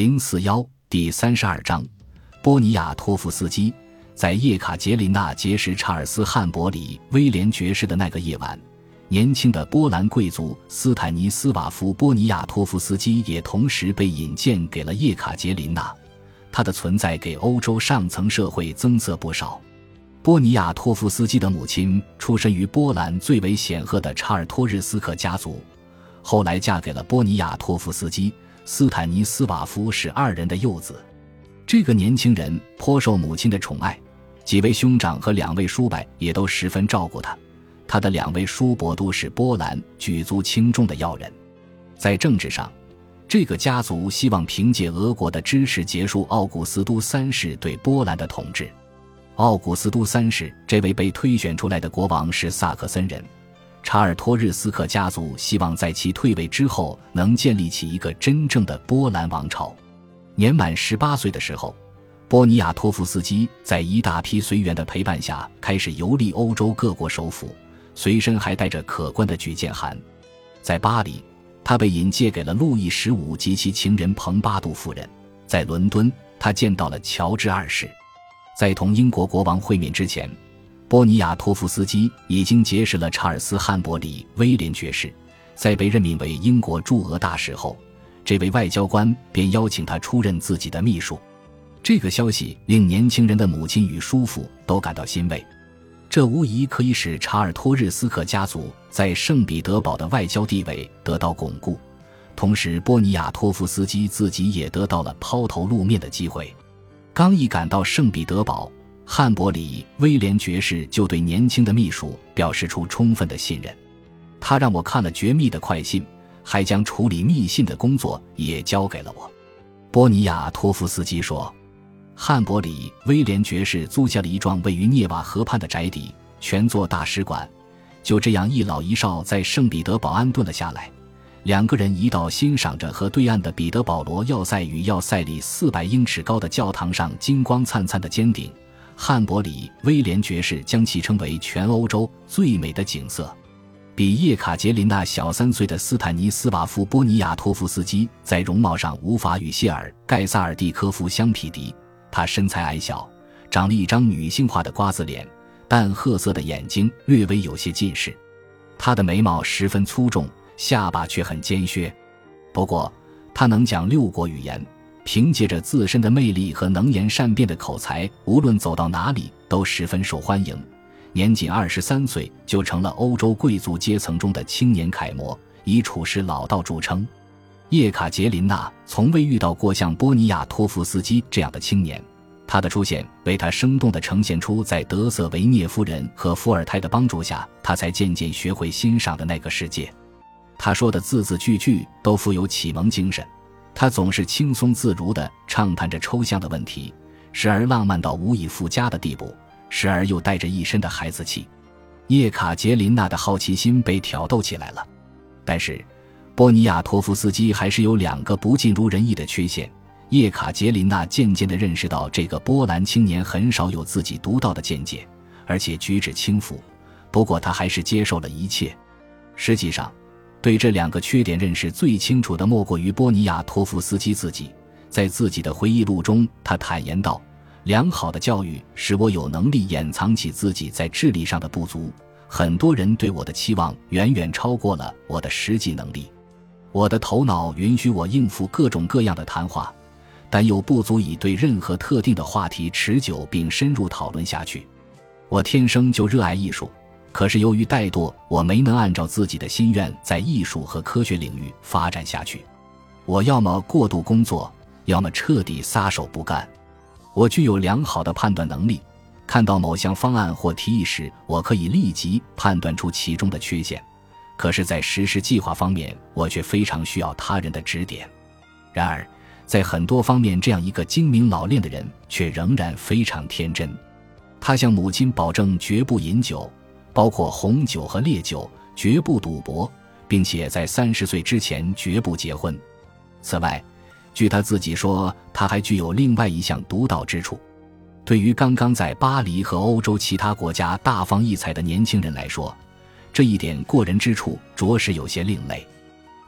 零四幺第三十二章，波尼亚托夫斯基在叶卡捷琳娜结识查尔斯·汉伯里威廉爵士的那个夜晚，年轻的波兰贵族斯坦尼斯瓦夫·波尼亚托夫斯基也同时被引荐给了叶卡捷琳娜。他的存在给欧洲上层社会增色不少。波尼亚托夫斯基的母亲出身于波兰最为显赫的查尔托日斯克家族，后来嫁给了波尼亚托夫斯基。斯坦尼斯瓦夫是二人的幼子，这个年轻人颇受母亲的宠爱，几位兄长和两位叔伯也都十分照顾他。他的两位叔伯都是波兰举足轻重的要人。在政治上，这个家族希望凭借俄国的支持结束奥古斯都三世对波兰的统治。奥古斯都三世这位被推选出来的国王是萨克森人。查尔托日斯克家族希望在其退位之后能建立起一个真正的波兰王朝。年满十八岁的时候，波尼亚托夫斯基在一大批随员的陪伴下开始游历欧洲各国首府，随身还带着可观的举荐函。在巴黎，他被引荐给了路易十五及其情人蓬巴杜夫人；在伦敦，他见到了乔治二世。在同英国国王会面之前。波尼亚托夫斯基已经结识了查尔斯·汉伯里威廉爵士，在被任命为英国驻俄大使后，这位外交官便邀请他出任自己的秘书。这个消息令年轻人的母亲与叔父都感到欣慰，这无疑可以使查尔托日斯克家族在圣彼得堡的外交地位得到巩固，同时波尼亚托夫斯基自己也得到了抛头露面的机会。刚一赶到圣彼得堡。汉伯里威廉爵士就对年轻的秘书表示出充分的信任，他让我看了绝密的快信，还将处理密信的工作也交给了我。波尼亚托夫斯基说：“汉伯里威廉爵士租下了一幢位于涅瓦河畔的宅邸，全做大使馆。就这样，一老一少在圣彼得堡安顿了下来。两个人一道欣赏着和对岸的彼得保罗要塞与要塞里四百英尺高的教堂上金光灿灿的尖顶。”汉伯里威廉爵士将其称为全欧洲最美的景色，比叶卡捷琳娜小三岁的斯坦尼斯瓦夫·波尼亚托夫斯基在容貌上无法与谢尔·盖萨尔蒂科夫相匹敌。他身材矮小，长了一张女性化的瓜子脸，淡褐色的眼睛略微有些近视。他的眉毛十分粗重，下巴却很尖削。不过，他能讲六国语言。凭借着自身的魅力和能言善辩的口才，无论走到哪里都十分受欢迎。年仅二十三岁就成了欧洲贵族阶层中的青年楷模，以处事老道著称。叶卡捷琳娜从未遇到过像波尼亚托夫斯基这样的青年，他的出现为他生动地呈现出在德瑟维涅夫人和伏尔泰的帮助下，他才渐渐学会欣赏的那个世界。他说的字字句句都富有启蒙精神。他总是轻松自如地畅谈着抽象的问题，时而浪漫到无以复加的地步，时而又带着一身的孩子气。叶卡捷琳娜的好奇心被挑逗起来了，但是波尼亚托夫斯基还是有两个不尽如人意的缺陷。叶卡捷琳娜渐渐地认识到，这个波兰青年很少有自己独到的见解，而且举止轻浮。不过，他还是接受了一切。实际上。对这两个缺点认识最清楚的，莫过于波尼亚托夫斯基自己。在自己的回忆录中，他坦言道：“良好的教育使我有能力掩藏起自己在智力上的不足。很多人对我的期望远远超过了我的实际能力。我的头脑允许我应付各种各样的谈话，但又不足以对任何特定的话题持久并深入讨论下去。我天生就热爱艺术。”可是由于怠惰，我没能按照自己的心愿在艺术和科学领域发展下去。我要么过度工作，要么彻底撒手不干。我具有良好的判断能力，看到某项方案或提议时，我可以立即判断出其中的缺陷。可是，在实施计划方面，我却非常需要他人的指点。然而，在很多方面，这样一个精明老练的人却仍然非常天真。他向母亲保证绝不饮酒。包括红酒和烈酒，绝不赌博，并且在三十岁之前绝不结婚。此外，据他自己说，他还具有另外一项独到之处。对于刚刚在巴黎和欧洲其他国家大放异彩的年轻人来说，这一点过人之处着实有些另类。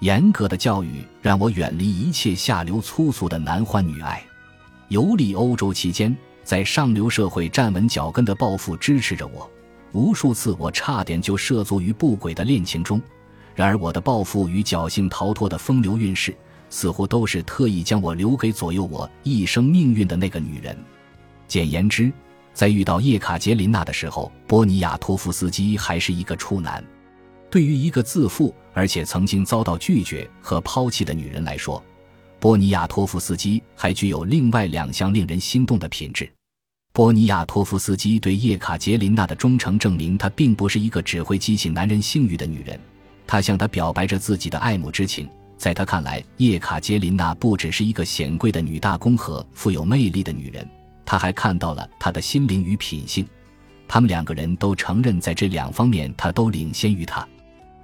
严格的教育让我远离一切下流粗俗的男欢女爱。游历欧洲期间，在上流社会站稳脚跟的抱负支持着我。无数次，我差点就涉足于不轨的恋情中。然而，我的抱负与侥幸逃脱的风流韵事，似乎都是特意将我留给左右我一生命运的那个女人。简言之，在遇到叶卡捷琳娜的时候，波尼亚托夫斯基还是一个处男。对于一个自负而且曾经遭到拒绝和抛弃的女人来说，波尼亚托夫斯基还具有另外两项令人心动的品质。波尼亚托夫斯基对叶卡捷琳娜的忠诚，证明她并不是一个只会激起男人性欲的女人。他向她表白着自己的爱慕之情。在他看来，叶卡捷琳娜不只是一个显贵的女大公和富有魅力的女人，他还看到了她的心灵与品性。他们两个人都承认，在这两方面，他都领先于他。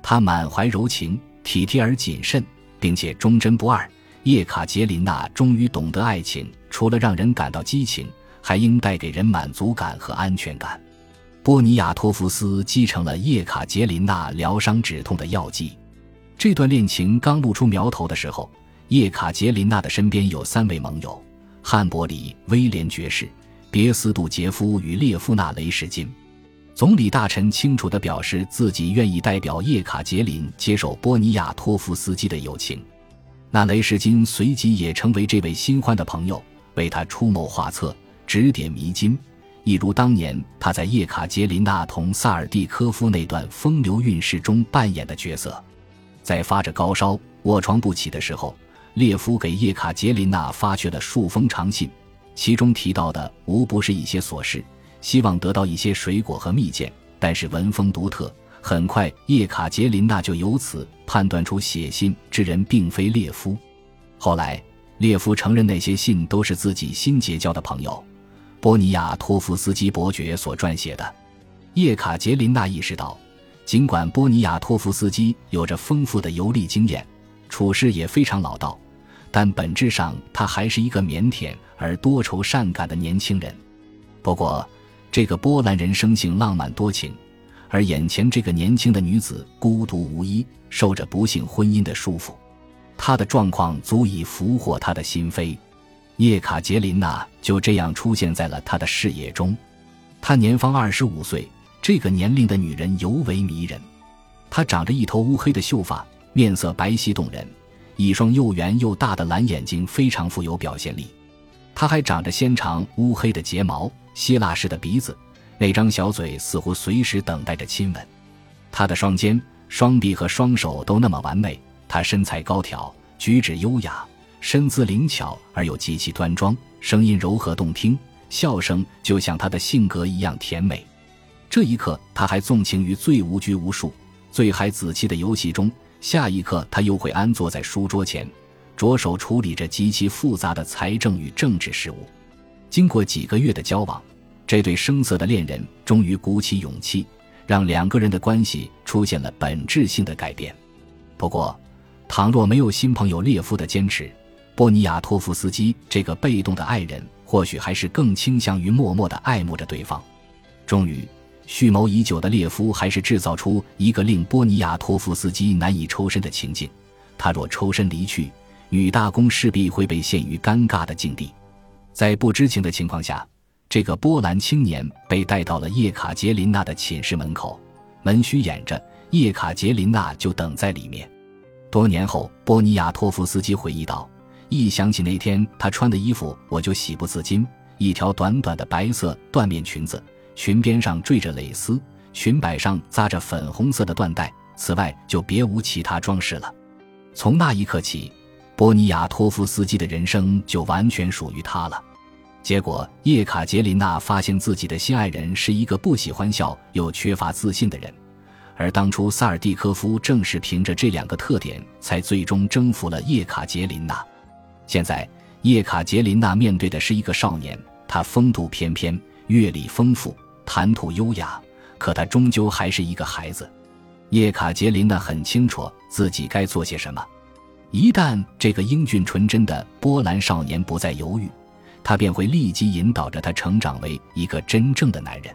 他满怀柔情，体贴而谨慎，并且忠贞不二。叶卡捷琳娜终于懂得，爱情除了让人感到激情，还应带给人满足感和安全感。波尼亚托夫斯继承了叶卡捷琳娜疗伤止痛的药剂。这段恋情刚露出苗头的时候，叶卡捷琳娜的身边有三位盟友：汉伯里、威廉爵士、别斯杜杰夫与列夫纳雷什金。总理大臣清楚地表示自己愿意代表叶卡捷琳接受波尼亚托夫斯基的友情，那雷什金随即也成为这位新欢的朋友，为他出谋划策、指点迷津，一如当年他在叶卡捷琳娜同萨尔蒂科夫那段风流韵事中扮演的角色。在发着高烧、卧床不起的时候，列夫给叶卡捷琳娜发去了数封长信，其中提到的无不是一些琐事。希望得到一些水果和蜜饯，但是文风独特。很快，叶卡捷琳娜就由此判断出写信之人并非列夫。后来，列夫承认那些信都是自己新结交的朋友波尼亚托夫斯基伯爵所撰写的。叶卡捷琳娜意识到，尽管波尼亚托夫斯基有着丰富的游历经验，处事也非常老道，但本质上他还是一个腼腆而多愁善感的年轻人。不过，这个波兰人生性浪漫多情，而眼前这个年轻的女子孤独无依，受着不幸婚姻的束缚，她的状况足以俘获他的心扉。叶卡捷琳娜就这样出现在了他的视野中。她年方二十五岁，这个年龄的女人尤为迷人。她长着一头乌黑的秀发，面色白皙动人，一双又圆又大的蓝眼睛非常富有表现力。她还长着纤长乌黑的睫毛。希腊式的鼻子，那张小嘴似乎随时等待着亲吻。他的双肩、双臂和双手都那么完美。他身材高挑，举止优雅，身姿灵巧而又极其端庄，声音柔和动听，笑声就像他的性格一样甜美。这一刻，他还纵情于最无拘无束、最孩子气的游戏中；下一刻，他又会安坐在书桌前，着手处理着极其复杂的财政与政治事务。经过几个月的交往，这对生涩的恋人终于鼓起勇气，让两个人的关系出现了本质性的改变。不过，倘若没有新朋友列夫的坚持，波尼亚托夫斯基这个被动的爱人或许还是更倾向于默默的爱慕着对方。终于，蓄谋已久的列夫还是制造出一个令波尼亚托夫斯基难以抽身的情境：他若抽身离去，女大公势必会被陷于尴尬的境地。在不知情的情况下，这个波兰青年被带到了叶卡捷琳娜的寝室门口，门虚掩着，叶卡捷琳娜就等在里面。多年后，波尼亚托夫斯基回忆道：“一想起那天她穿的衣服，我就喜不自禁。一条短短的白色缎面裙子，裙边上缀着蕾丝，裙摆上扎着粉红色的缎带，此外就别无其他装饰了。从那一刻起，波尼亚托夫斯基的人生就完全属于他了。”结果，叶卡捷琳娜发现自己的心爱人是一个不喜欢笑又缺乏自信的人，而当初萨尔蒂科夫正是凭着这两个特点，才最终征服了叶卡捷琳娜。现在，叶卡捷琳娜面对的是一个少年，他风度翩翩，阅历丰富，谈吐优雅，可他终究还是一个孩子。叶卡捷琳娜很清楚自己该做些什么，一旦这个英俊纯真的波兰少年不再犹豫。他便会立即引导着他成长为一个真正的男人。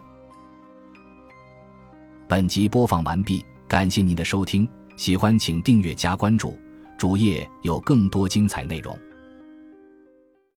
本集播放完毕，感谢您的收听，喜欢请订阅加关注，主页有更多精彩内容。